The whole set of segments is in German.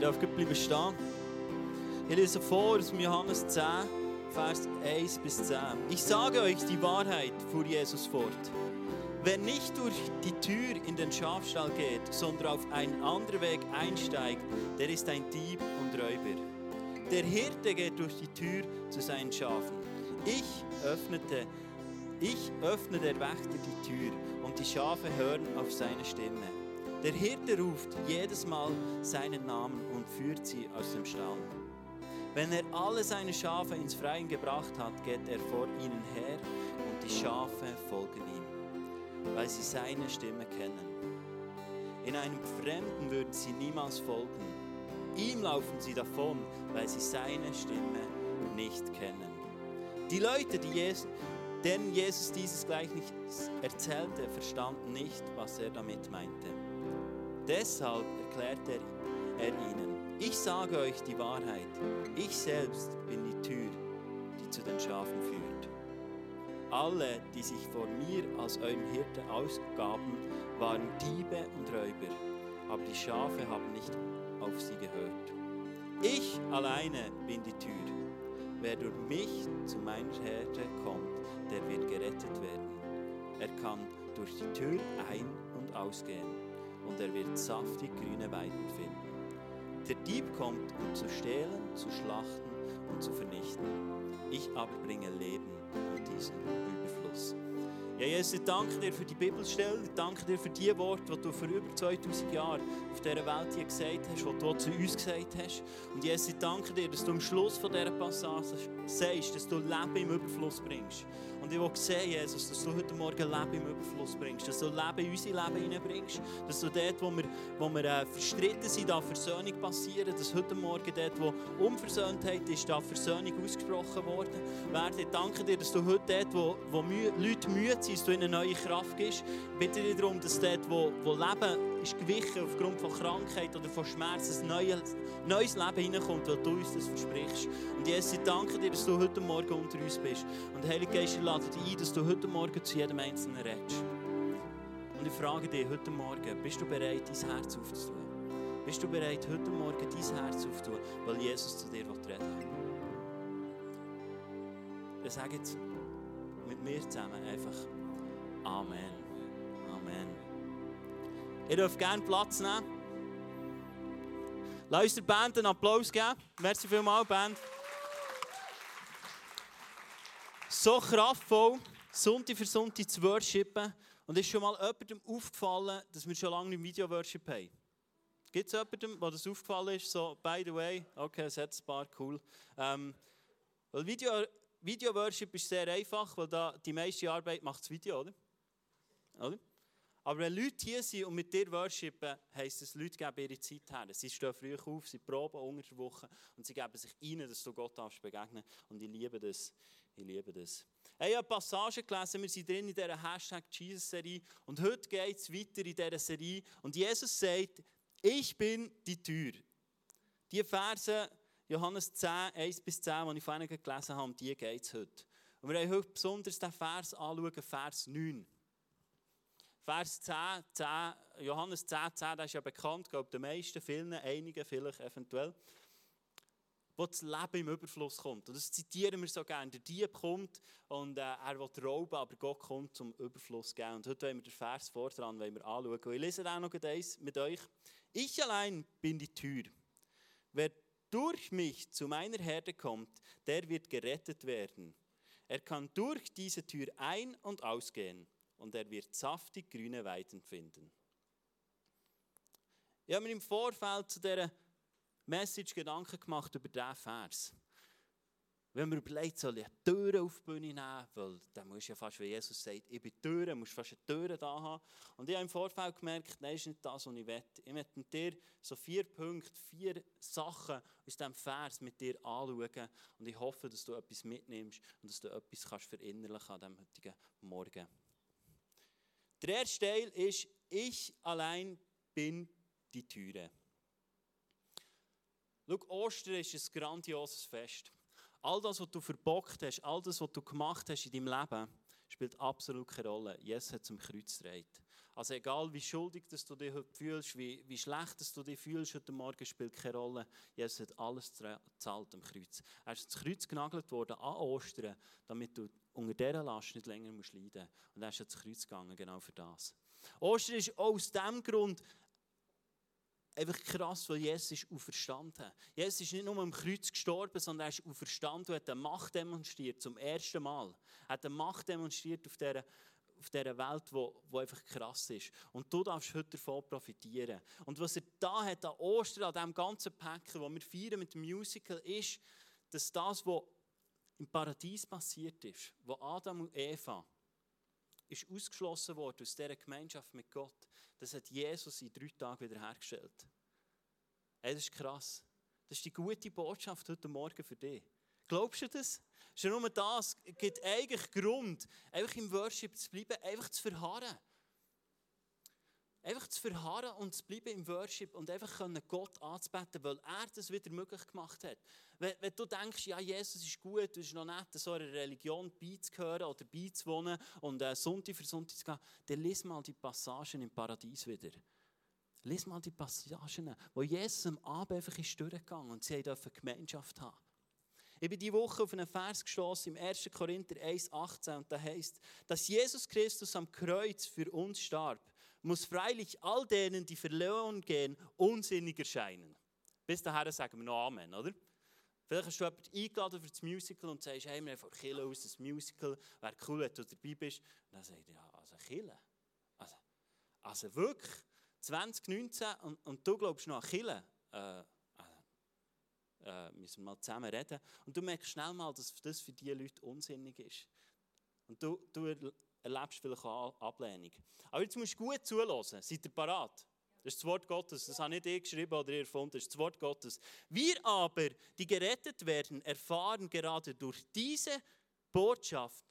Ihr dürft bleiben stehen. Ich lese vor aus Johannes 10, Vers 1 bis 10. Ich sage euch die Wahrheit, fuhr Jesus fort. Wer nicht durch die Tür in den Schafstall geht, sondern auf einen anderen Weg einsteigt, der ist ein Dieb und Räuber. Der Hirte geht durch die Tür zu seinen Schafen. Ich öffnete, ich öffne der Wächter die Tür und die Schafe hören auf seine Stimme. Der Hirte ruft jedes Mal seinen Namen und führt sie aus dem Stall. Wenn er alle seine Schafe ins Freien gebracht hat, geht er vor ihnen her und die Schafe folgen ihm, weil sie seine Stimme kennen. In einem Fremden würden sie niemals folgen. Ihm laufen sie davon, weil sie seine Stimme nicht kennen. Die Leute, die Jesus, denen Jesus dieses Gleichnis erzählte, verstanden nicht, was er damit meinte. Deshalb erklärte er, er ihnen, ich sage euch die Wahrheit, ich selbst bin die Tür, die zu den Schafen führt. Alle, die sich vor mir als eurem Hirte ausgaben, waren Diebe und Räuber, aber die Schafe haben nicht auf sie gehört. Ich alleine bin die Tür. Wer durch mich zu meiner Herde kommt, der wird gerettet werden. Er kann durch die Tür ein- und ausgehen und er wird saftig grüne Weiden finden. Der Dieb kommt, um zu stehlen, zu schlachten und zu vernichten. Ich aber bringe Leben und diesen Überfluss. Ja, Jesus, ich danke dir für die Bibelstelle, ich danke dir für die Worte, die du vor über 2000 Jahren auf dieser Welt hier gesagt hast, die du zu uns gesagt hast. Und Jesus, ich danke dir, dass du am Schluss von dieser Passage sagst, dass du Leben im Überfluss bringst. Und ich will sehen, Jesus, dass du heute Morgen Leben im Überfluss bringst, dass du Leben in unser Leben hineinbringst, dass du dort, wo wir, wo wir äh, verstritten sind, da Versöhnung passieren, dass heute Morgen dort, wo Unversöhntheit ist, da Versöhnung ausgesprochen worden werden. Ich danke dir, dass du heute dort, wo, wo Leute müde sind, dass du ihnen neue Kraft gibst. Ich bitte dich darum, dass dort, wo, wo Leben ist gewichen aufgrund von Krankheit oder von Schmerz, ein neues, neues Leben hineinkommt, weil du uns das versprichst. Und Jesus, ich danke dir, dass du heute Morgen unter uns bist. Und Heilige Geist, ich lade dich ein, dass du heute Morgen zu jedem Einzelnen redest. Und ich frage dich heute Morgen, bist du bereit, dein Herz aufzutun? Bist du bereit, heute Morgen dein Herz aufzutun, weil Jesus zu dir reden will? Ich sage jetzt mit mir zusammen einfach. Amen. Ihr dürft gerne Platz nehmen. Lass uns der Band einen Applaus geben. Merci vielmals, Band. So kraftvoll, Sonntag für Sonntag zu worshipen. Und ist schon mal jemandem aufgefallen, dass wir schon lange nicht Video-Worship haben? Gibt es jemandem, wo das aufgefallen ist? So, by the way, okay, es hat paar, cool. Ähm, weil Video, Video-Worship ist sehr einfach, weil da die meiste Arbeit macht das Video, oder? oder? Aber wenn Leute hier sind und mit dir worshipen, heisst es, Leute geben ihre Zeit her. Sie stehen früh auf, sie proben unter der Woche und sie geben sich rein, dass du Gott darfst begegnen Und ich liebe das. Ich liebe das. Ich habe eine Passage gelesen, wir sind drin in dieser Hashtag Jesus-Serie und heute geht es weiter in dieser Serie und Jesus sagt, ich bin die Tür. Die Verse, Johannes 10, 1 bis 10, die ich vorhin gelesen habe, um die geht es heute. Und wir haben heute besonders den Vers anschauen, Vers 9. Vers 10, 10, Johannes 10, 10, das ist ja bekannt, glaube den meisten, vielen, einigen vielleicht eventuell, wo das Leben im Überfluss kommt. Und das zitieren wir so gerne. Der Dieb kommt und äh, er will rauben, aber Gott kommt zum Überfluss geben. Und heute wollen wir den Vers vor wollen wir anschauen. Und ich lese auch noch eins mit euch. Ich allein bin die Tür. Wer durch mich zu meiner Herde kommt, der wird gerettet werden. Er kann durch diese Tür ein- und ausgehen und er wird saftig grüne Weiden finden. Ich habe mir im Vorfeld zu dieser Message Gedanken gemacht über diesen Vers. Wenn man überlegt, soll ich eine Tür auf die Bühne nehmen, weil dann muss ja fast, wie Jesus sagt, ich bin Türen, musst fast eine Tür da haben. Und ich habe im Vorfeld gemerkt, nein, das ist nicht das, was ich will. Ich möchte mit dir so vier Punkte, vier Sachen aus diesem Vers mit dir anschauen. Und ich hoffe, dass du etwas mitnimmst und dass du etwas kannst verinnerlichen an diesem heutigen Morgen. Der erste Teil ist, ich allein bin die Türe. Schau, Ostern ist ein grandioses Fest. All das, was du verbockt hast, all das, was du gemacht hast in deinem Leben, spielt absolut keine Rolle. Jesus hat zum Kreuz gedreht. Also egal wie schuldig dass du dich heute fühlst, wie, wie schlecht dass du dich fühlst heute Morgen, spielt keine Rolle. Jesus hat alles gezahlt am Kreuz. Er ist ins Kreuz genagelt worden an Ostern, damit du unter dieser Last nicht länger musst leiden musst. Und er ist ins Kreuz gegangen, genau für das. Ostern ist auch aus diesem Grund einfach krass, weil Jesus ist auferstanden. Jesus ist nicht nur am Kreuz gestorben, sondern er ist auferstanden und hat eine Macht demonstriert, zum ersten Mal. Er hat eine Macht demonstriert auf dieser, auf dieser Welt, wo, wo einfach krass ist. Und du darfst heute davon profitieren. Und was er da hat an Ostern, an diesem ganzen Päckchen, das wir feiern mit dem Musical, ist, dass das, was im Paradies passiert ist, wo Adam und Eva ist ausgeschlossen worden aus dieser Gemeinschaft mit Gott, das hat Jesus in drei Tagen wiederhergestellt. Hey, das ist krass. Das ist die gute Botschaft heute Morgen für dich. Glaubst du das? Schon nur das gibt eigentlich Grund, einfach im Worship zu bleiben, einfach zu verharren. Einfach zu verharren und zu bleiben im Worship und einfach Gott anzubeten, weil er das wieder möglich gemacht hat. Wenn, wenn du denkst, ja, Jesus ist gut, du bist noch nett, so einer Religion beizugehören oder beizuwohnen und äh, Sonntag für Sonntag zu gehen, dann lies mal die Passagen im Paradies wieder. Lies mal die Passagen, wo Jesus am Abend einfach ist durchgegangen und sie durften Gemeinschaft haben. Ich bin diese Woche auf einen Vers gestoßen im 1. Korinther 1,18 und da heißt, dass Jesus Christus am Kreuz für uns starb muss freilich all denen, die verloren gehen, unsinnig erscheinen. Bis dahin sagen wir noch Amen, oder? Vielleicht hast du jemanden eingeladen für das Musical und sagst, hey, wir haben von Kille aus das Musical, wäre cool, wenn du dabei bist. Und dann sagt er, ja, also Kille? Also, also wirklich, 2019 und, und du glaubst noch an Kille? Äh, äh, müssen mal zusammen reden. Und du merkst schnell mal, dass das für diese Leute unsinnig ist. Und du, du erlebst vielleicht auch Ablehnung. Aber jetzt musst du gut zulassen. Seid ihr parat? Das ist das Wort Gottes. Das habe nicht ich geschrieben oder erfunden. Das ist das Wort Gottes. Wir aber, die gerettet werden, erfahren gerade durch diese Botschaft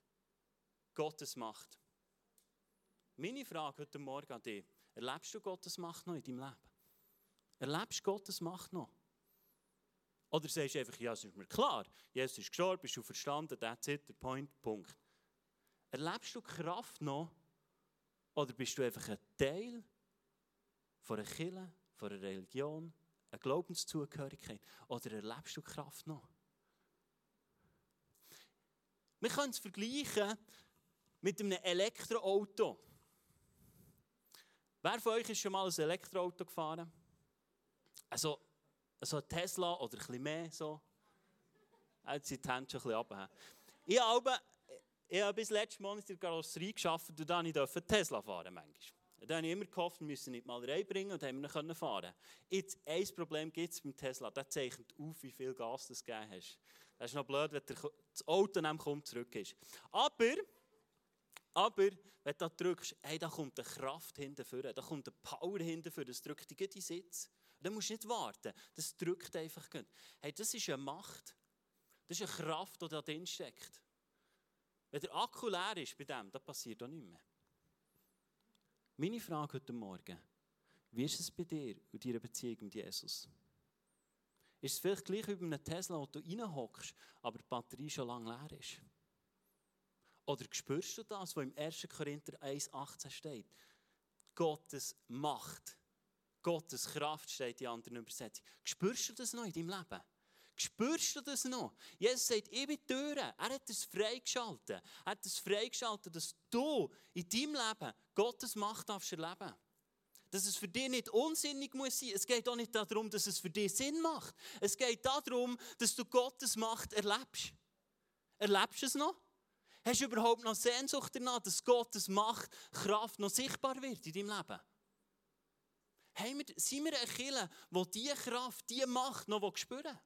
Gottes Macht. Meine Frage heute Morgen an dich. Erlebst du Gottes Macht noch in deinem Leben? Erlebst du Gottes Macht noch? Oder sagst du einfach, ja, es ist mir klar, Jesus ist gestorben, bist du verstanden, that's it, der Point, Punkt. Erlebst du Kraft noch? Oder bist du einfach ein Teil von einer Kirche, von einer Religion, einer Glaubenszugehörigkeit? Oder erlebst du Kraft noch? Wir können es vergleichen mit einem Elektroauto. Wer von euch ist schon mal ein Elektroauto gefahren? Also, ein Tesla oder bisschen mehr so? Jetzt sind die Hände schon bisschen runter. Ich habe ich habe bis letztes Monat in der Karosserie geschafft und dann durfte Tesla fahren manchmal. Dann habe ich immer gehofft, wir müssen nicht mal reinbringen und haben wir fahren Jetzt, ein Problem gibt es beim Tesla, der zeichnet auf, wie viel Gas du gegeben hast. Das ist noch blöd, wenn das Auto dann kommt, zurück ist. Aber, aber, wenn du drückst, hey, da kommt eine Kraft hinterher, da kommt eine Power hinterher, das drückt dich in Sitz. Dann musst du nicht warten, das drückt einfach. Hey, das ist eine Macht, das ist eine Kraft, die da drin steckt. Wenn der Akku leer ist bei dem, dann passiert auch nichts mehr. Meine Frage heute Morgen, wie ist es bei dir und deiner Beziehung mit Jesus? Ist es vielleicht gleich wie bei einem Tesla, wo du reinhockst, aber die Batterie schon lange leer ist? Oder spürst du das, was im 1. Korinther 1,18 steht? Gottes Macht, Gottes Kraft steht in anderen Übersetzungen. Spürst du das noch in deinem Leben? Spürst du das noch? Jesus sagt, ich bin Türen. Er hat es freigeschaltet. Er hat es freigeschaltet, dass du in deinem Leben Gottes Macht darfst erleben dass es für dich nicht unsinnig muss sein. Es geht auch nicht darum, dass es für dich Sinn macht. Es geht darum, dass du Gottes Macht erlebst. Erlebst du es noch? Hast du überhaupt noch Sehnsucht danach, dass Gottes Macht, Kraft noch sichtbar wird in deinem Leben? Haben wir, sind wir eine Kirche, die diese Kraft, diese Macht noch spüren?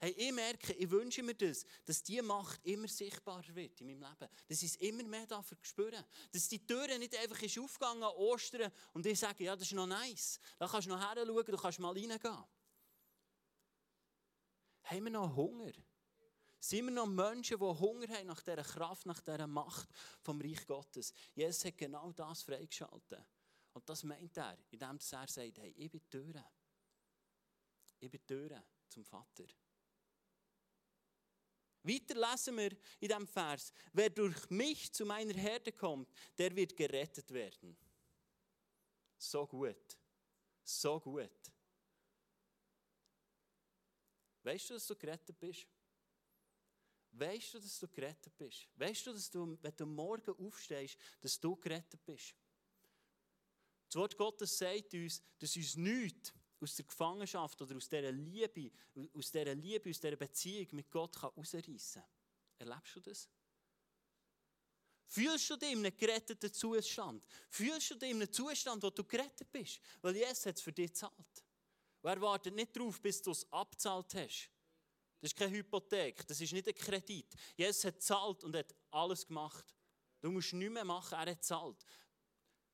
Hey, ich merke, ich wünsche mir das, dass diese Macht immer sichtbarer wird in meinem Leben. Dass ich es immer mehr dafür spüren Dass die Tür nicht einfach ist aufgegangen an Ostern und ich sage, ja, das ist noch nice. Da kannst du noch her schauen, du kannst mal reingehen. Haben wir noch Hunger? Sind wir noch Menschen, die Hunger haben nach dieser Kraft, nach dieser Macht vom Reich Gottes? Jesus hat genau das freigeschaltet. Und das meint er, indem er sagt, hey, ich bin die Tür. Ich bin die Tür zum Vater. Weiter lesen wir in diesem Vers, wer durch mich zu meiner Herde kommt, der wird gerettet werden. So gut. So gut. Weißt du, dass du gerettet bist? Weißt du, dass du gerettet bist? Weißt du, dass du, wenn du morgen aufstehst, dass du gerettet bist? Das Wort Gottes sagt uns, dass uns nichts aus der Gefangenschaft oder aus dieser Liebe, aus dieser Liebe, aus dieser Beziehung mit Gott herausreißen kann. Erlebst du das? Fühlst du dich in einem geretteten Zustand? Fühlst du dich in einem Zustand, wo du gerettet bist? Weil Jesus hat es für dich gezahlt. Wer wartet nicht darauf, bis du es abzahlt hast? Das ist keine Hypothek, das ist nicht ein Kredit. Jesus hat gezahlt und hat alles gemacht. Du musst nichts mehr machen, er hat gezahlt.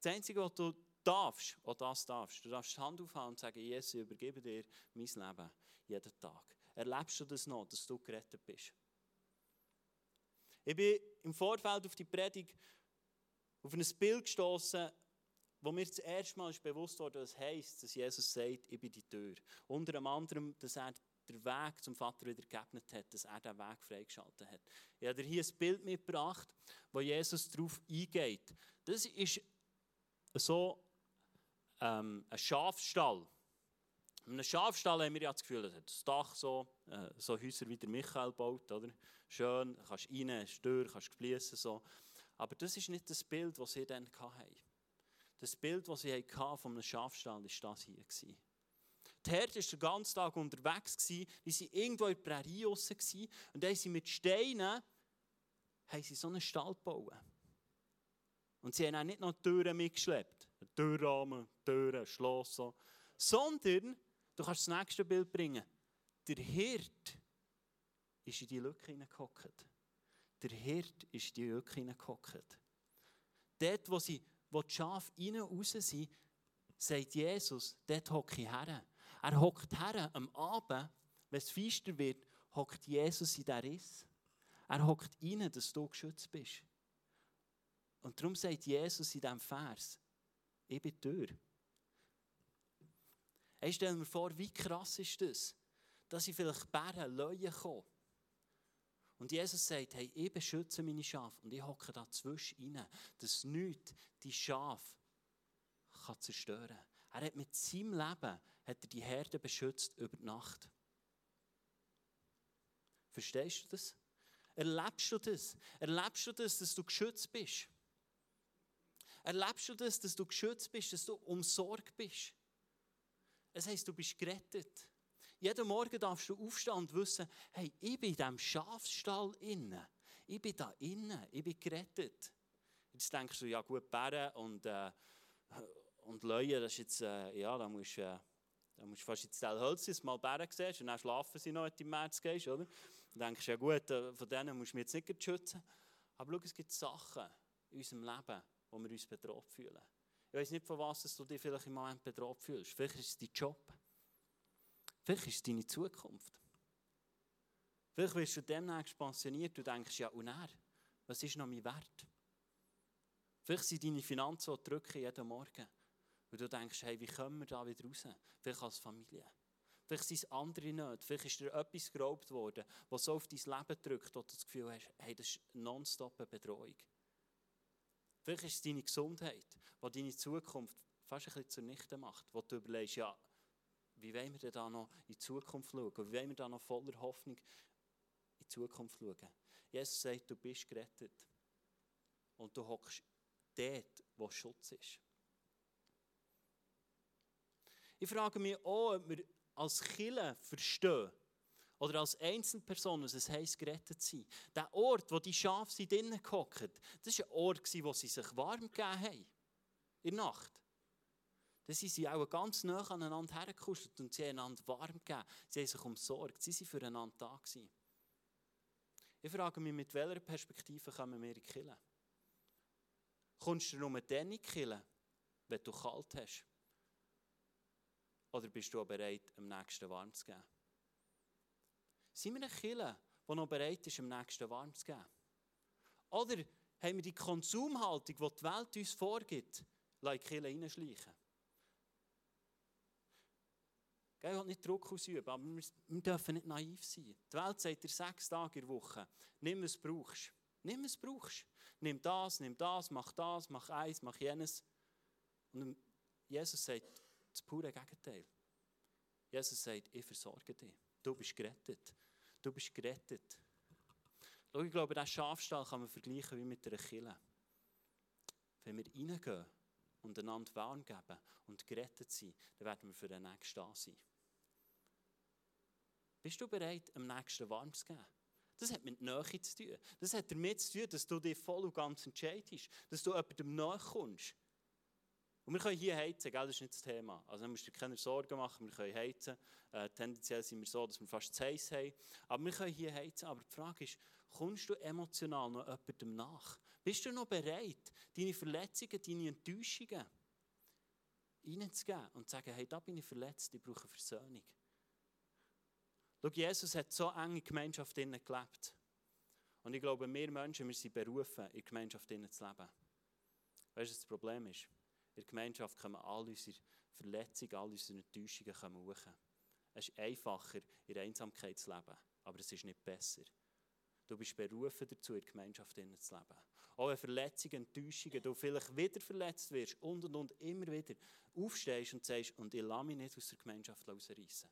Das Einzige, was du darfst, auch das darfst, du darfst die Hand aufhalten und sagen, Jesus, ich übergebe dir mein Leben jeden Tag. Erlebst du das noch, dass du gerettet bist? Ich bin im Vorfeld auf die Predigt auf ein Bild gestoßen, wo mir das erste Mal bewusst wurde, was heisst, dass Jesus sagt, ich bin die Tür. Unter anderem, dass er den Weg zum Vater wieder geebnet hat, dass er den Weg freigeschaltet hat. Ich habe hier ein Bild mitgebracht, wo Jesus darauf eingeht. Das ist so ähm, ein Schafstall. In einem Schafstall haben wir ja das Gefühl, das hat das Dach so, äh, so Häuser wie der Michael baut, oder? Schön, kannst rein, hast Tür, kannst fließen, so. Aber das ist nicht das Bild, das sie dann hatten. Das Bild, das sie hatten von einem Schafstall, war das hier. Die Herde war den ganzen Tag unterwegs, die waren irgendwo in Prärie raus und dann haben sie mit Steinen haben sie so einen Stall gebaut. Und sie haben auch nicht noch Türen mitgeschleppt. Türrahmen, Türen, Schloss, so. sondern du kannst das nächste Bild bringen. Der Hirt ist in die Lücke hineingehockt. Der Hirt ist in die Lücke hineingehockt. Dort, wo, sie, wo die Schafe und raus sind, sagt Jesus, dort hocke ich her. Er hockt her am Abend, wenn es feister wird, hockt Jesus in der Riss. Er hockt rein, dass du geschützt bist. Und darum sagt Jesus in diesem Vers, ich bin Tür. Hey, stell mir vor, wie krass ist das, dass ich vielleicht Bären, Löwen komme. Und Jesus sagt, hey, ich beschütze meine Schafe und ich hocke da zwischen rein, dass nichts die Schafe kann zerstören kann. Er hat mit seinem Leben hat er die Herde beschützt über die Nacht. Verstehst du das? Erlebst du das? Erlebst du das, dass du geschützt bist? Erlebst du das, dass du geschützt bist, dass du umsorgt bist? Es heisst, du bist gerettet. Jeden Morgen darfst du aufstehen und wissen, hey, ich bin in diesem Schafsstall innen. Ich bin da innen, ich bin gerettet. Jetzt denkst du, ja gut, Bären und, äh, und Löwen, das ist jetzt, äh, ja, da musst, äh, da musst du fast ins Telhölzchen mal Bären sehen und dann schlafen sie noch, wenn du im März gehst, oder? Dann denkst du, ja gut, äh, von denen musst du mich jetzt nicht schützen. Aber schau, es gibt Sachen in unserem Leben, wo wir uns bedroht fühlen. Ich weiß nicht, von was du dich vielleicht im Moment bedroht fühlst. Vielleicht ist es dein Job. Vielleicht ist es deine Zukunft. Vielleicht wirst du demnächst pensioniert und denkst, ja, und er, was ist noch mein Wert? Vielleicht sind deine Finanzen, die drücken jeden Morgen. Und du denkst, hey, wie kommen wir da wieder raus? Vielleicht als Familie. Vielleicht sind es andere nicht. Vielleicht ist dir etwas geraubt worden, was so auf dein Leben drückt, wo du das Gefühl hast, hey, das ist nonstop eine Bedrohung. Vielleicht ist es deine Gesundheit, die deine Zukunft fast ein bisschen zunichte macht, wo du überlegst, ja, wie wollen wir denn da noch in die Zukunft schauen? Wie wollen wir da noch voller Hoffnung in die Zukunft schauen? Jesus sagt, du bist gerettet. Und du hockst dort, wo Schutz ist. Ich frage mich auch, ob wir als Killer verstehen, oder als Einzelperson, was es heisst, gerettet zu sein. Der Ort, wo die Schafe sind drinnen gehockt, das war ein Ort, wo sie sich warm gegeben haben. In der Nacht. Da sind sie auch ganz nah aneinander hergekuschelt und sie haben einander warm gegeben. Sie haben sich umsorgt. Sie waren füreinander da. Gewesen. Ich frage mich, mit welcher Perspektive kommen wir in die? Kommst du nur dann in die wenn du kalt hast? Oder bist du auch bereit, am nächsten warm zu geben? Sind wir eine Kirche, die noch bereit ist, am nächsten warm zu geben? Oder haben wir die Konsumhaltung, die die Welt uns vorgibt, in die Kirche reinschleichen? Ich will nicht Druck ausüben, aber wir dürfen nicht naiv sein. Die Welt sagt dir sechs Tage in der Woche, nimm was du brauchst. Nimm was du brauchst. Nimm das, nimm das, mach das, mach eins, mach jenes. Und Jesus sagt das pure Gegenteil. Jesus sagt, ich versorge dich. Du bist gerettet. Du bist gerettet. Schau, ich glaube, diesen Schafstall kann man vergleichen wie mit einer Kille. Wenn wir reingehen und einander warm geben und gerettet sind, dann werden wir für den Nächsten da sein. Bist du bereit, am Nächsten warm zu geben? Das hat mit Nähe zu tun. Das hat damit zu tun, dass du dich voll und ganz entscheidest, dass du jemandem nahe kommst. Und wir können hier heizen, gell? das ist nicht das Thema. Also, da musst du dir keine Sorgen machen, wir können heizen. Äh, tendenziell sind wir so, dass wir fast zu heiß haben. Aber wir können hier heizen. Aber die Frage ist, kommst du emotional noch jemandem nach? Bist du noch bereit, deine Verletzungen, deine Enttäuschungen reinzugeben und zu sagen, hey, da bin ich verletzt, ich brauche Versöhnung. Schau, Jesus hat so enge Gemeinschaft innen gelebt. Und ich glaube, wir Menschen, wir sind berufen, in Gemeinschaft innen zu leben. Weißt du, was das Problem ist? In der Gemeinschaft kommen all unsere Verletzungen, all unsere Enttäuschungen hoch. Es ist einfacher, in der Einsamkeit zu leben, aber es ist nicht besser. Du bist berufen dazu, in der Gemeinschaft zu leben. Auch wenn Verletzungen, Enttäuschungen, du vielleicht wieder verletzt wirst und und und immer wieder aufstehst und sagst, und ich lasse mich nicht aus der Gemeinschaft rausreißen.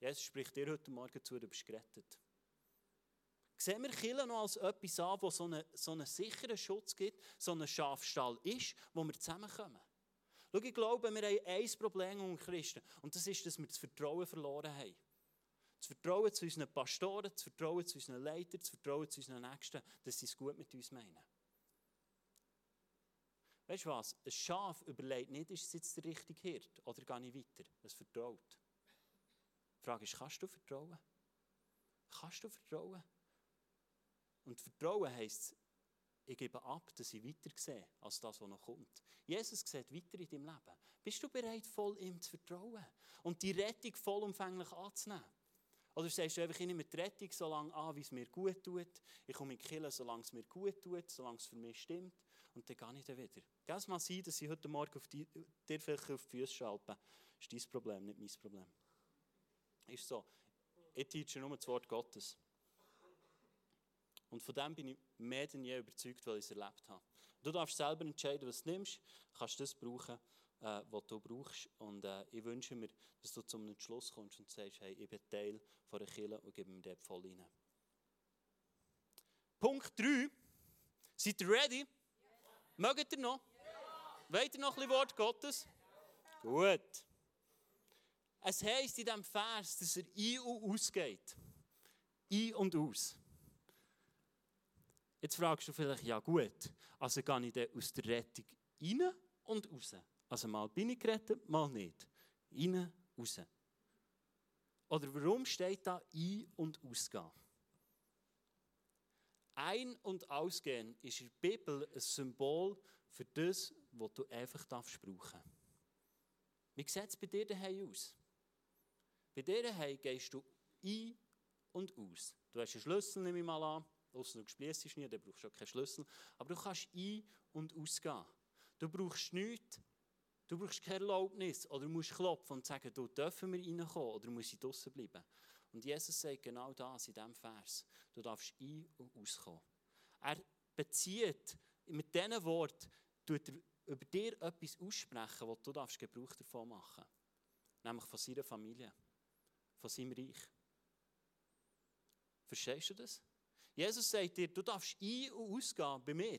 Jesus spricht dir heute Morgen zu, du bist gerettet. Sehen wir Kirche noch als etwas an, wo so einen, so einen sicheren Schutz gibt, so einen Schafstall ist, wo wir zusammenkommen? Schau, ich glaube, wir haben ein Problem unter Christen und das ist, dass wir das Vertrauen verloren haben. Das Vertrauen zu unseren Pastoren, das Vertrauen zu unseren Leitern, das Vertrauen zu unseren Nächsten, dass sie es gut mit uns meinen. Weißt du was? Ein Schaf überlegt nicht, ist es jetzt der richtige Hirt oder gehe ich weiter? Es vertraut. Die Frage ist, kannst du vertrauen? Kannst du vertrauen? Und Vertrauen heisst, ich gebe ab, dass ich weiter sehe, als das, was noch kommt. Jesus sieht weiter in deinem Leben. Bist du bereit, voll ihm zu vertrauen und die Rettung vollumfänglich anzunehmen? Oder sagst du einfach, ich nehme die Rettung so lange an, wie es mir gut tut. Ich komme in die Kirche, solange es mir gut tut, solange es für mich stimmt. Und dann gehe ich dann wieder. Es mal sein, dass ich heute Morgen auf die, dir vielleicht auf die Füße schalpe? Das ist dein Problem, nicht mein Problem. Ist so. Ich teache nur das Wort Gottes. Und von dem bin ich mehr denn je überzeugt, weil ich es erlebt habe. Du darfst selber entscheiden, was du nimmst. Du kannst das brauchen, äh, was du brauchst. Und äh, ich wünsche mir, dass du zum Entschluss kommst und sagst, hey, ich bin Teil von der Kirche und gebe mir dort voll rein. Punkt 3. Seid ihr ready? Mögt ihr noch? Ja. Wollt ihr noch ein Wort Gottes? Ja. Gut. Es heisst in diesem Vers, dass er ein und ausgeht. Ein und aus. Jetzt fragst du vielleicht, ja gut, also gehe ich dann aus der Rettung rein und raus? Also mal bin ich gerettet, mal nicht. Rein, raus. Oder warum steht da ein- und ausgehen? Ein- und ausgehen ist in der Bibel ein Symbol für das, was du einfach brauchen darfst. Wie sieht es bei dir daheim aus? Bei dir daheim gehst du ein und aus. Du hast einen Schlüssel, nehme ich mal an. Außer du spielst nie, dann brauchst du auch keinen Schlüssel. Aber du kannst ein- und ausgehen. Du brauchst nichts. Du brauchst keine Erlaubnis. Oder du musst klopfen und sagen, du dürfen wir reinkommen oder muss ich draußen bleiben. Und Jesus sagt genau das in diesem Vers. Du darfst ein- und auskommen. Er bezieht mit diesen Worten, tut er über dir etwas aussprechen, was du darfst Gebrauch davon machen Nämlich von seiner Familie von seinem Reich. Verstehst du das? Jesus sagt dir, du darfst ein- und ausgehen bei mir.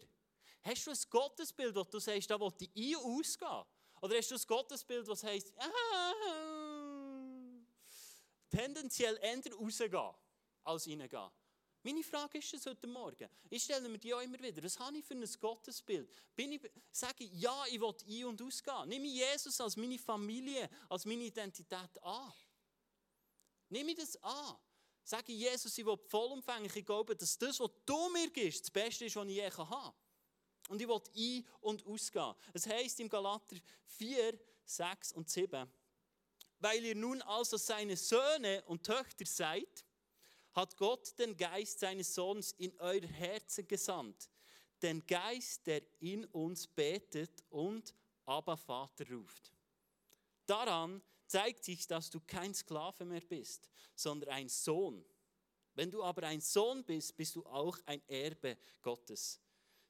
Hast du ein Gottesbild, wo du sagst, da will ich ein- und ausgehen? Oder hast du ein Gottesbild, das heisst, ah, tendenziell eher rausgehen als reingehen? Meine Frage ist es heute Morgen. Ich stelle mir die auch immer wieder. Was habe ich für ein Gottesbild? Bin ich, sage ich, ja, ich will ein- und ausgehen. Nehme ich Jesus als meine Familie, als meine Identität an? Nimm ich das an. Sage Jesus, ich will vollumfänglich, ich glaube, dass das, was du mir gibst, das Beste ist, was ich je haben kann. Und ich will ein- und ausgehen. Es heißt im Galater 4, 6 und 7, weil ihr nun also seine Söhne und Töchter seid, hat Gott den Geist seines Sohnes in euer Herzen gesandt. Den Geist, der in uns betet und aber Vater ruft. Daran zeigt sich, dass du kein Sklave mehr bist, sondern ein Sohn. Wenn du aber ein Sohn bist, bist du auch ein Erbe Gottes.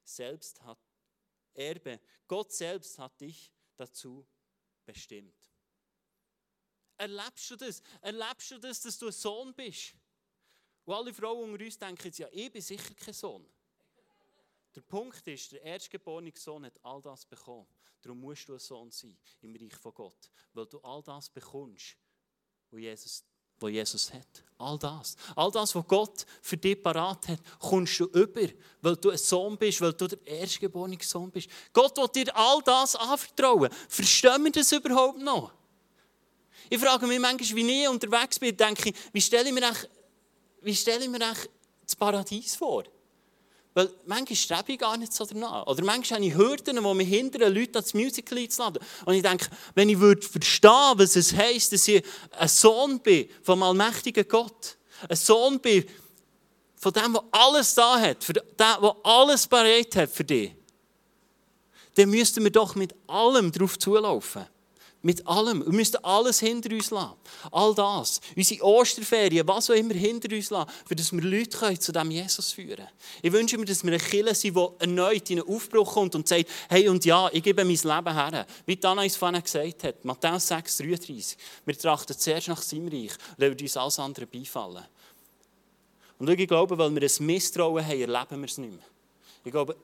Selbst hat Erbe. Gott selbst hat dich dazu bestimmt. Erlebst du das? Erlebst du das, dass du ein Sohn bist? Und alle Frauen unter uns denken jetzt, ja, ich bin sicher kein Sohn. Der Punkt ist, der erstgeborene Sohn hat all das bekommen. Darum musst du ein Sohn sein im Reich von Gott. Weil du all das bekommst, was Jesus, was Jesus hat. All das. All das, was Gott für dich parat hat, kommst du über, weil du ein Sohn bist, weil du der erstgeborene Sohn bist. Gott will dir all das anvertrauen. Verstehen wir das überhaupt noch? Ich frage mich manchmal, wie ich unterwegs bin, denke ich, wie stelle ich mir eigentlich, wie stelle ich mir eigentlich das Paradies vor? Weil manchmal strebe ich gar nicht so danach. Oder manchmal habe ich Hürden, die mich hindern, Leute ans Musical einzuladen. Und ich denke, wenn ich würde verstehen was es heisst, dass ich ein Sohn bin vom allmächtigen Gott, ein Sohn bin von dem, der alles da hat, von dem, der alles bereit hat für dich, dann müssten wir doch mit allem darauf zulaufen. Mit allem. Wir müssen alles hinter uns lassen. All das. Unsere Osterferien, was auch immer hinter uns lassen, dass wir Leute können zu diesem Jesus führen können. Ich wünsche mir, dass wir eine Kirche sind, die erneut in einen Aufbruch kommt und sagt, hey und ja, ich gebe mein Leben her. Wie Anais vorhin gesagt hat, Matthäus 6, 33. Wir trachten zuerst nach seinem Reich und dann wird uns alles andere beifallen. Und ich glaube, weil wir ein Misstrauen haben, erleben wir es nicht mehr. Ich glaube,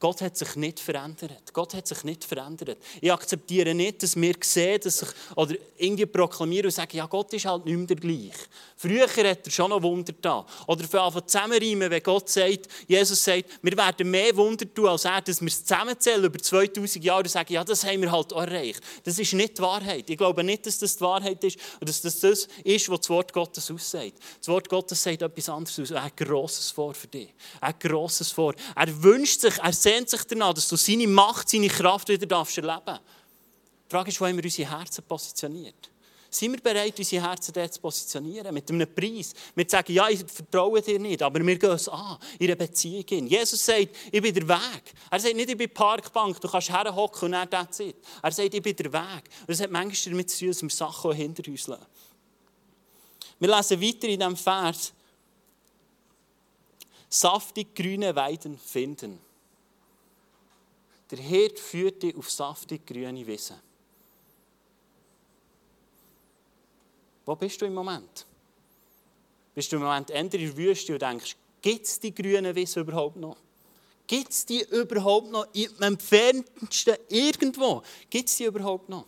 Gott hat sich nicht verändert. Gott hat sich nicht verändert. Ich akzeptiere nicht, dass wir sehen, dass ich, oder irgendwie proklamieren und sagen, ja, Gott ist halt nicht mehr der gleich. Früher hat er schon noch Wunder da. Oder für einfach zusammenreimen, wenn Gott sagt, Jesus sagt, wir werden mehr Wunder tun als er, dass wir es zusammenzählen über 2000 Jahre und sagen, ja, das haben wir halt erreicht. Das ist nicht die Wahrheit. Ich glaube nicht, dass das die Wahrheit ist und dass das das ist, was das Wort Gottes aussagt. Das Wort Gottes sagt etwas anderes aus. Er hat Grosses vor für dich. Er hat Grosses vor. Er wünscht sich, er sehnt sich danach, dass du seine Macht, seine Kraft wieder darfst erleben darfst. Die Frage ist, wo haben wir unsere Herzen positioniert? Sind wir bereit, unsere Herzen dort zu positionieren? Mit einem Preis. Wir sagen, ja, ich vertraue dir nicht, aber wir gehen es an, in einer Beziehung. Jesus sagt, ich bin der Weg. Er sagt nicht, ich bin die Parkbank, du kannst herhocken und dann that's it. Er sagt, ich bin der Weg. Und das hat manchmal damit zu tun, dass wir Sachen hinter uns lassen. Wir lesen weiter in diesem Vers. Saftig grüne Weiden finden. Der Hirt führt dich auf saftig grüne Wiesen. Wo bist du im Moment? Bist du im Moment in der Wüste und denkst, gibt es die grünen Wiesen überhaupt noch? Gibt es die überhaupt noch im entferntesten irgendwo? Gibt es die überhaupt noch?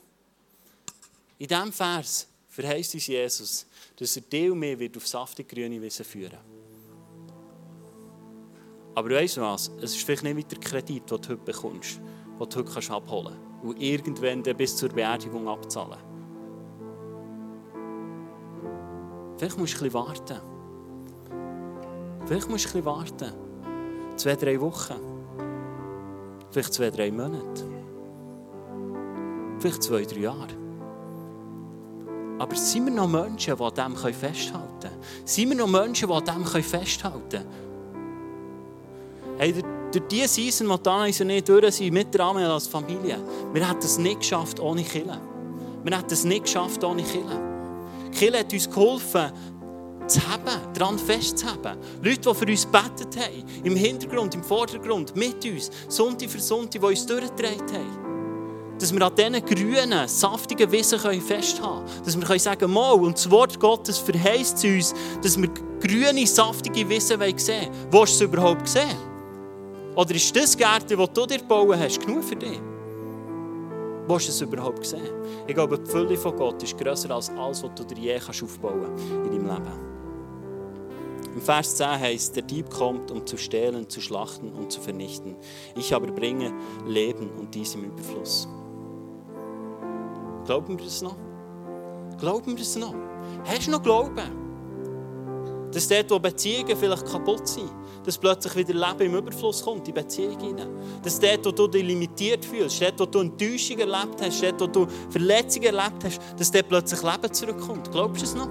In diesem Vers verheißt uns Jesus, dass er dich und wird auf saftig grüne Wiesen führen wird. Aber weißt du was? Es ist vielleicht nicht mit der Kredit, den du heute bekommst, den du heute abholen kannst. Und irgendwann bis zur Beerdigung abzahlen. Vielleicht musst du ein bisschen warten. Vielleicht musst du ein bisschen warten. Zwei, drei Wochen. Vielleicht zwei, drei Monate. Vielleicht zwei, drei Jahre. Aber sind wir noch Menschen, die an dem festhalten können? Sind wir noch Menschen, die an dem festhalten können? Hey, durch diese Season, die Dana und ich durch sind, mit Rahmen als Familie, wir hätten es nicht geschafft ohne Kille. Wir hätten es nicht geschafft ohne Kille. Kille hat uns geholfen, zu haben, daran festzuhalten. Leute, die für uns gebetet haben, im Hintergrund, im Vordergrund, mit uns, Sonntag für Sonntag, die uns durchgetragen haben. Dass wir an diesen grünen, saftigen Wissen festhalten können. Dass wir sagen mal, und das Wort Gottes verheißt uns, dass wir grüne, saftige Wissen sehen wollen. Wo hast du es überhaupt gesehen? Oder ist das Gärtchen, das du dir gebaut hast, genug für dich? Wo hast du es überhaupt gesehen? Ich glaube, die Fülle von Gott ist grösser als alles, was du dir je aufbauen kannst in deinem Leben. Im Vers 10 heißt, der Dieb kommt, um zu stehlen, zu schlachten und zu vernichten. Ich aber bringe Leben und dies im Überfluss. Glauben wir das noch? Glauben wir das noch? Hast du noch Glauben? Dass dort, wo Beziehungen vielleicht kaputt sind, dass plötzlich wieder Leben im Überfluss kommt, in Beziehung hinein. Dass dort, wo du dich limitiert fühlst, dort, wo du Enttäuschung erlebt hast, dort, wo du Verletzungen erlebt hast, dass dort plötzlich Leben zurückkommt. Glaubst du es noch?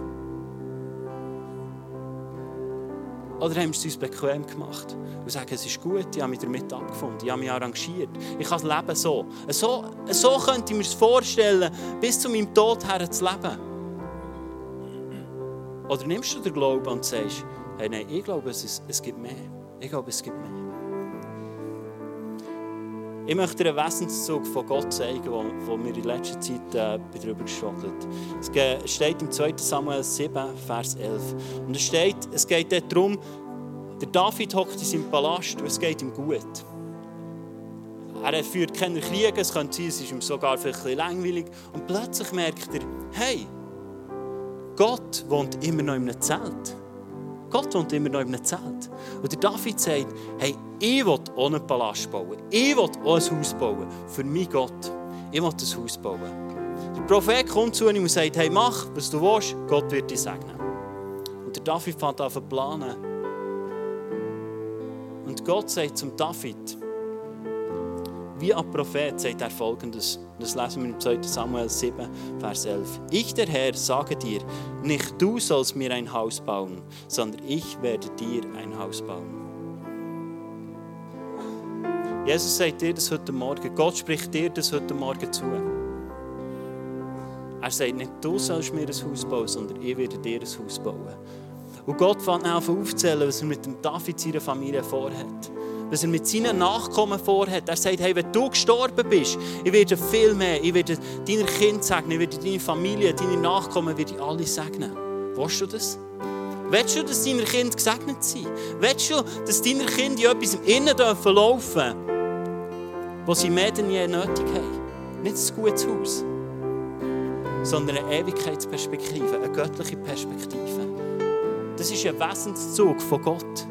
Oder haben wir es uns bequem gemacht und sagen, es ist gut, ich habe mich damit abgefunden, ich habe mich arrangiert, ich kann das Leben so. So, so könnte ich mir es vorstellen, bis zu meinem Tod her zu leben. Oder nimmst du den Glauben und sagst, hey, nein, ich glaube, es, ist, es gibt mehr. Ich glaube, es gibt mehr. Ich möchte einen Wesenszug von Gott zeigen, wo, mir in letzter Zeit äh, darüber gestanden Es steht im 2. Samuel 7, Vers 11. Und es steht, es geht dort darum, der David hockt in seinem Palast und es geht ihm gut. Er führt keine Kriege, es könnte sein, es ist ihm sogar vielleicht ein bisschen langweilig. Und plötzlich merkt er, hey, Gott wohnt immer noch in einem Zelt. Gott wohnt immer noch in einem Zelt. Und der David sagt, hey, ich will auch einen Palast bauen. Ich will auch ein Haus bauen. Für mich Gott. Ich will ein Haus bauen. Der Prophet kommt zu ihm und sagt, hey, mach, was du willst, Gott wird dich segnen. Und der David fängt an zu planen. Und Gott sagt zum David, wie ein Prophet sagt er folgendes, das lesen wir im 2. Samuel 7, Vers 11. Ich, der Herr, sage dir, nicht du sollst mir ein Haus bauen, sondern ich werde dir ein Haus bauen. Jesus sagt dir das heute Morgen, Gott spricht dir das heute Morgen zu. Er sagt nicht, du sollst mir ein Haus bauen, sondern ich werde dir ein Haus bauen. Und Gott fängt an aufzählen, was er mit dem David seiner Familie vorhat was er mit seinen Nachkommen vorhat. Er sagt, hey, wenn du gestorben bist, ich werde viel mehr, ich werde deine Kinder segnen, ich werde deine Familie, deine Nachkommen, werde ich alle segnen. Willst du das? Willst du, dass deine Kinder gesegnet sind? Willst du, dass deine Kinder in etwas im Innen dürfen laufen, wo sie mehr denn je nötig haben? Nicht ein gutes Haus, sondern eine Ewigkeitsperspektive, eine göttliche Perspektive. Das ist ein Wesenszug von Gott.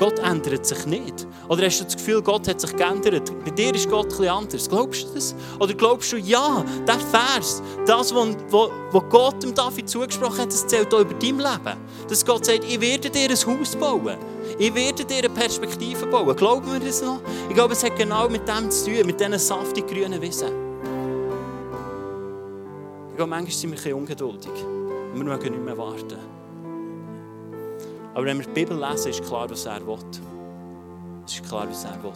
Gott ändert sich nicht. Oder hast du das Gefühl, Gott hat sich geändert? Bei dir ist Gott etwas anders. Glaubst du das? Oder glaubst du, ja, der Vers, das, was Gott dem David zugesprochen hat, das zählt auch über dein Leben. Dass Gott sagt, ich werde dir ein Haus bauen. Ich werde dir eine Perspektive bauen. Glauben wir das noch? Ich glaube, es hat genau mit dem zu tun, mit diesen saftig grünen Wissen. Ich glaube, manchmal sind wir ein bisschen ungeduldig. Wir mögen nicht mehr warten. Aber wenn wir die Bibel lesen, ist klar, was er will. Es ist klar, was er will.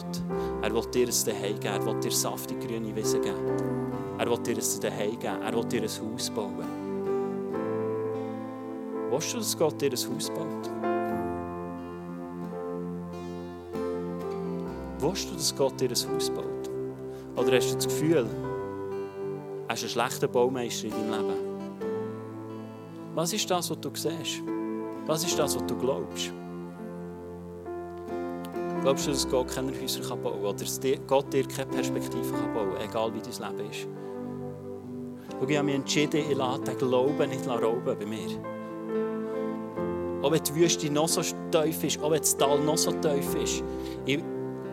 Er will dir ein Daheim geben. Er will dir saftige grüne Wiese geben. Er will dir ein Daheim geben. Er will dir ein Haus bauen. Willst du, dass Gott dir ein Haus baut? Willst du, dass Gott dir ein Haus baut? Oder hast du das Gefühl, er ist ein schlechter Baumeister in deinem Leben? Was ist das, was du siehst? Was ist das, was du glaubst? Glaubst du, dass Gott keine Häuser bauen kann oder dass Gott dir keine Perspektive bauen kann, egal wie dein Leben ist? Schau, ich habe mich entschieden, ich lasse den Glauben nicht rauben bei mir. Auch wenn die Wüste noch so tief ist, auch wenn das Tal noch so tief ist, ich,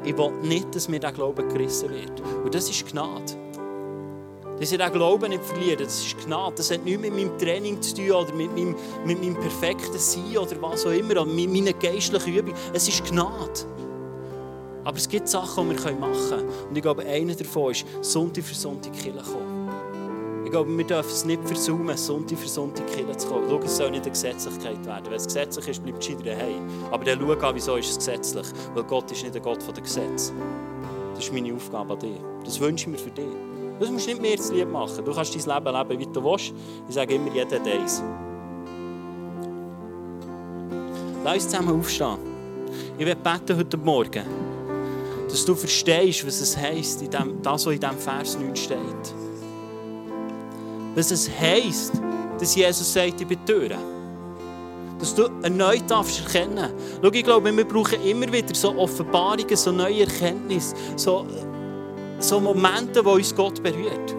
ich will nicht, dass mir der Glaube gerissen wird. Und das ist Gnade. Dass ich den Glauben nicht verliere, das ist Gnade. Das hat nichts mit meinem Training zu tun oder mit meinem, mit meinem perfekten Sein oder was auch immer, oder mit meiner geistlichen Übung. Es ist Gnade. Aber es gibt Sachen, die wir machen können. Und ich glaube, einer davon ist, Sonntag für Sonntag Kirche kommen. Ich glaube, wir dürfen es nicht versäumen, Sonntag für Sonntag Kirche zu kommen. Schau, es soll nicht eine Gesetzlichkeit werden. Wenn es gesetzlich ist, bleibt es daheim. Aber dann schau wieso ist es gesetzlich. Weil Gott ist nicht der Gott der Gesetze. Das ist meine Aufgabe an dich. Das wünsche ich mir für dich. Du musst nicht mehr zu lieb machen. Du kannst dein Leben leben, wie du willst. Ich sage immer, jeder hat. Lass uns zusammen aufstehen. Ich werde beten heute Morgen, dass du verstehst, was es heisst, in dem, das, was in diesem Vers 9 steht. Was es heisst, dass Jesus sagt, ich bin Türe. Dass du erneut darfst erkennen. Schau, ich glaube, wir brauchen immer wieder so Offenbarungen, so neue Erkenntnisse, so so Momente, wo uns Gott berührt.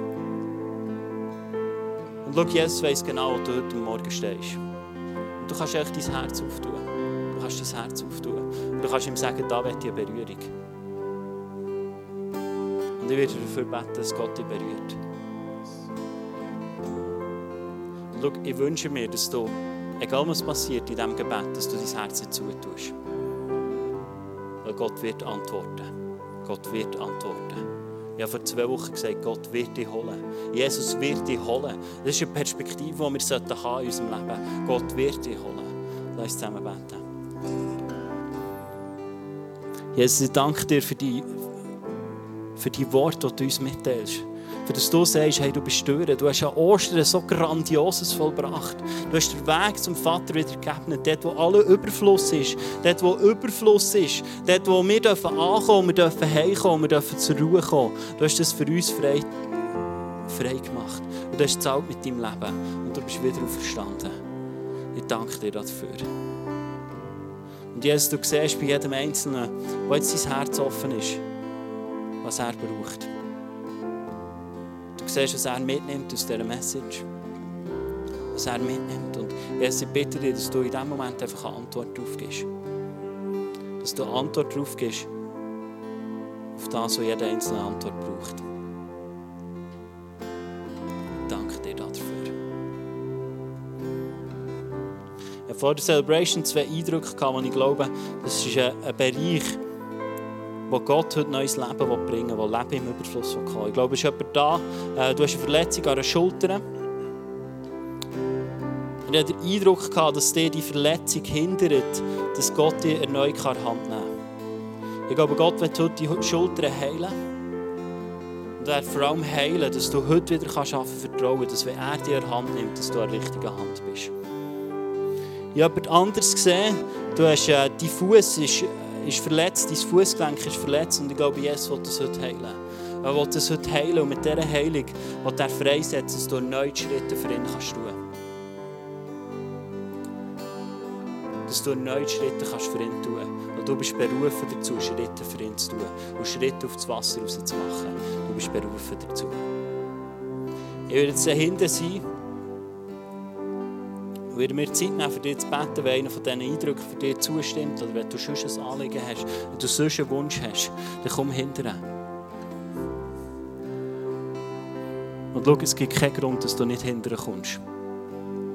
Und schau, Jesus weiss genau, wo du heute Morgen stehst. Und du kannst echt dein Herz auftun. Du kannst dein Herz auftun. Und du kannst ihm sagen, da wird eine Berührung. Und ich werde dafür beten, dass Gott dich berührt. Und schau, ich wünsche mir, dass du, egal was passiert in diesem Gebet, dass du dein Herz nicht zutust. Weil Gott wird antworten. Gott wird antworten. Ja, vor zwei Wochen gesagt, Gott wird dich holen. Jesus wird dich holen. Das ist eine Perspektive, die wir haben in unserem Leben. haben Gott wird dich holen. Lass uns zusammen beten. Jesus, ich danke dir für die, für die Worte, die du uns mitteilst. Für das du sagst, hey, du bist stören. Du hast an Ostern so Grandioses vollbracht. Du hast den Weg zum Vater wieder gegeben. Dort, wo alle Überfluss ist. Dort, wo Überfluss ist. Dort, wo wir dürfen ankommen, wir dürfen heimkommen, wir dürfen zur Ruhe kommen. Du hast das für uns frei, frei gemacht. Und du hast gezahlt mit deinem Leben. Und du bist wieder auferstanden. Ich danke dir dafür. Und Jesus, du siehst bei jedem Einzelnen, wo jetzt sein Herz offen ist, was er braucht. Siehst, was er mitnimmt aus dieser Message. Was er mitnimmt. Und Jesus, ich bitte dich, dass du in diesem Moment einfach eine Antwort darauf gibst. Dass du eine Antwort darauf gibst, auf das, was jeder einzelne Antwort braucht. Danke dir dafür. Ich vor der Celebration zwei Eindrücke gehabt, und ich glaube, das ist ein Bereich, wo Gott heute neues Leben bringen will, wo Leben im Überfluss will. Ich glaube, es ist jemand da, äh, du hast eine Verletzung an der Schulter. Und ich hatte den Eindruck, dass dir die Verletzung hindert, dass Gott dir erneut Hand nehmen kann. Ich glaube, Gott wird heute die Schultern heilen. Und er vor allem heilen, dass du heute wieder kannst vertrauen dass wenn er dir Hand nimmt, dass du an der richtigen Hand bist. Ich habe jemand anderes gesehen, du hast, äh, dein Fuß ist, ist verletzt, dein Fußgelenk ist verletzt und ich glaube, Jesus will das heute heilen. Er will das heute heilen und mit dieser Heilung will er freisetzen, dass du neue Schritte für ihn kannst tun. Dass du neue Schritte kannst für ihn tun. Und du bist berufen dazu, Schritte für ihn zu tun und Schritte auf das Wasser rauszumachen. Du bist berufen dazu. Ich werde jetzt dahinter sein. Und würde mir Zeit nehmen, für dich zu beten, wenn einer von diesen Eindrücken für dich zustimmt oder wenn du sonst ein Anliegen hast, wenn du sonst einen Wunsch hast, dann komm hinterher. Und schau, es gibt keinen Grund, dass du nicht hinterher kommst.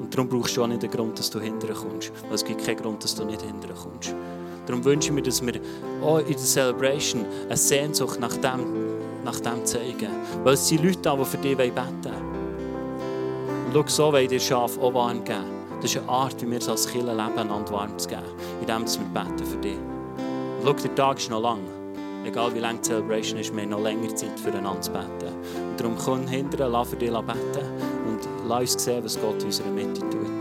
Und darum brauchst du auch nicht den Grund, dass du hinterher kommst. Weil es gibt keinen Grund, dass du nicht hinterher kommst. Darum wünsche ich mir, dass wir auch in der Celebration eine Sehnsucht nach dem, nach dem zeigen. Weil es sind Leute da, die für dich beten wollen. Und schau, so wollen dir Schafe auch warm geben. Das ist eine Art, wie wir es als Kirche leben, einander warm zu geben, indem wir beten für dich. Und schau, der Tag ist noch lang. Egal wie lange die Celebration ist, wir haben noch länger Zeit füreinander zu beten. Und darum komm hinterher, lass für dich beten und lass uns sehen, was Gott in unserer Mitte tut.